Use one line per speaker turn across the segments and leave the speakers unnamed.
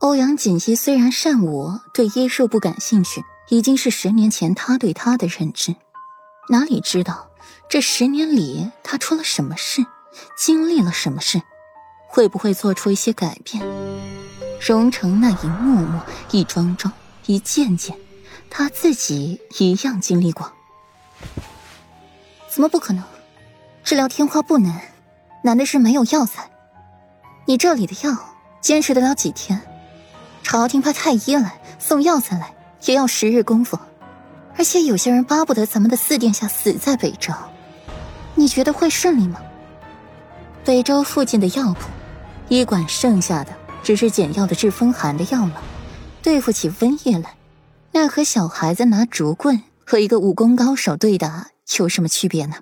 欧阳锦溪虽然善武，对医术不感兴趣，已经是十年前他对他的认知。哪里知道这十年里他出了什么事，经历了什么事，会不会做出一些改变？荣成那一幕幕、一桩桩、一件件，他自己一样经历过。怎么不可能？治疗天花不难，难的是没有药材。你这里的药坚持得了几天？朝廷派太医来送药材来，也要十日功夫。而且有些人巴不得咱们的四殿下死在北周，你觉得会顺利吗？北周附近的药铺，医馆剩下的只是简要的治风寒的药了。对付起瘟疫来，那和小孩子拿竹棍和一个武功高手对打有什么区别呢？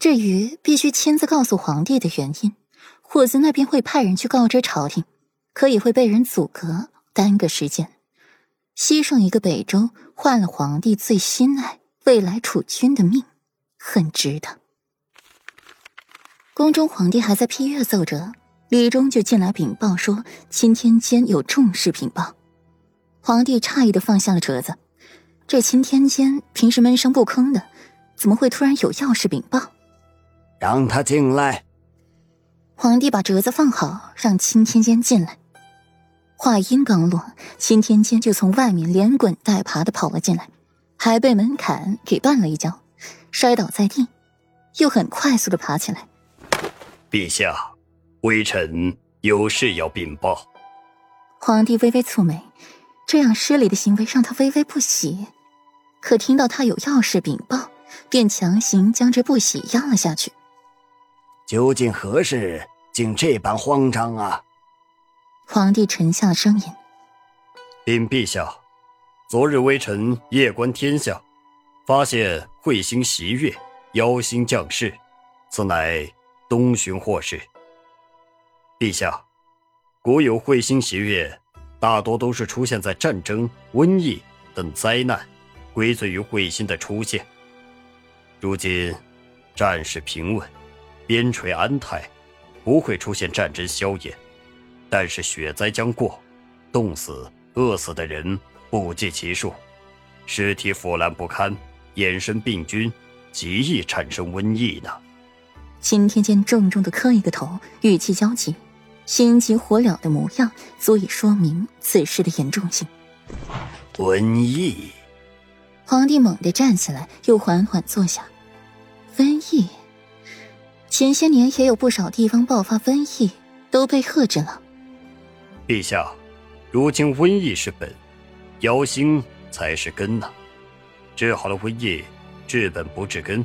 至于必须亲自告诉皇帝的原因，霍子那边会派人去告知朝廷，可以会被人阻隔，耽搁时间。牺牲一个北周，换了皇帝最心爱、未来储君的命，很值得。宫中皇帝还在批阅奏折，李忠就进来禀报说：“钦天监有重事禀报。”皇帝诧异的放下了折子，这钦天监平时闷声不吭的，怎么会突然有要事禀报？
让他进来。
皇帝把折子放好，让钦天监进来。话音刚落，秦天监就从外面连滚带爬的跑了进来，还被门槛给绊了一跤，摔倒在地，又很快速的爬起来。
陛下，微臣有事要禀报。
皇帝微微蹙眉，这样失礼的行为让他微微不喜，可听到他有要事禀报，便强行将这不喜压了下去。
究竟何事，竟这般慌张啊？
皇帝沉下了声音：“
禀陛下，昨日微臣夜观天象，发现彗星袭月，妖星降世，此乃东巡祸事。陛下，古有彗星袭月，大多都是出现在战争、瘟疫等灾难，归罪于彗星的出现。如今战事平稳。”边陲安泰，不会出现战争硝烟，但是雪灾将过，冻死、饿死的人不计其数，尸体腐烂不堪，衍生病菌，极易产生瘟疫呢。
秦天剑重重的磕一个头，语气焦急，心急火燎的模样，足以说明此事的严重性。
瘟疫！
皇帝猛地站起来，又缓缓坐下。瘟疫。前些年也有不少地方爆发瘟疫，都被遏制了。
陛下，如今瘟疫是本，妖星才是根呐。治好了瘟疫，治本不治根，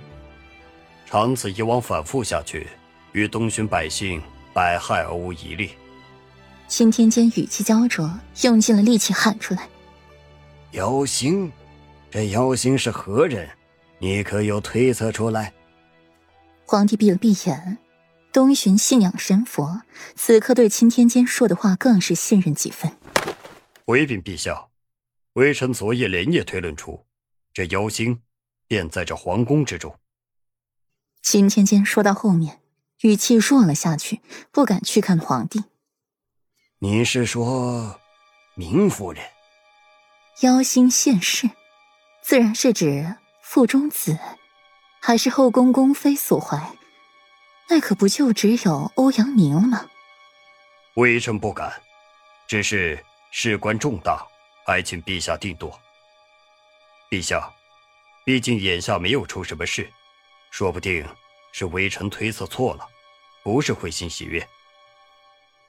长此以往反复下去，与东巡百姓百害而无一利。
钦天监语气焦灼，用尽了力气喊出来：“
妖星，这妖星是何人？你可有推测出来？”
皇帝闭了闭眼，东巡信仰神佛，此刻对钦天监说的话更是信任几分。
回禀陛下，微臣昨夜连夜推论出，这妖精便在这皇宫之中。
钦天监说到后面，语气弱了下去，不敢去看皇帝。
你是说，明夫人？
妖星现世，自然是指腹中子。还是后宫宫妃所怀，那可不就只有欧阳明了吗？
微臣不敢，只是事关重大，还请陛下定夺。陛下，毕竟眼下没有出什么事，说不定是微臣推测错了，不是彗星喜悦。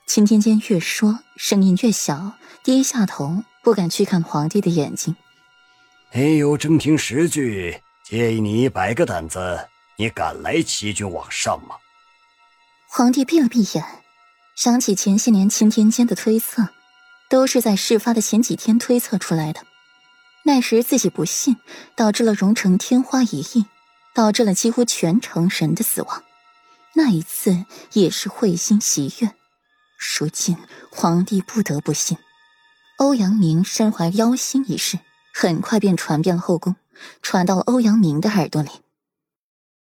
秦天监越说声音越小，低下头不敢去看皇帝的眼睛。
没有真凭实据。借你一百个胆子，你敢来欺君罔上吗？
皇帝闭了闭眼，想起前些年钦天监的推测，都是在事发的前几天推测出来的。那时自己不信，导致了荣城天花一役，导致了几乎全城人的死亡。那一次也是会心袭月。如今皇帝不得不信，欧阳明身怀妖心一事，很快便传遍了后宫。传到了欧阳明的耳朵里。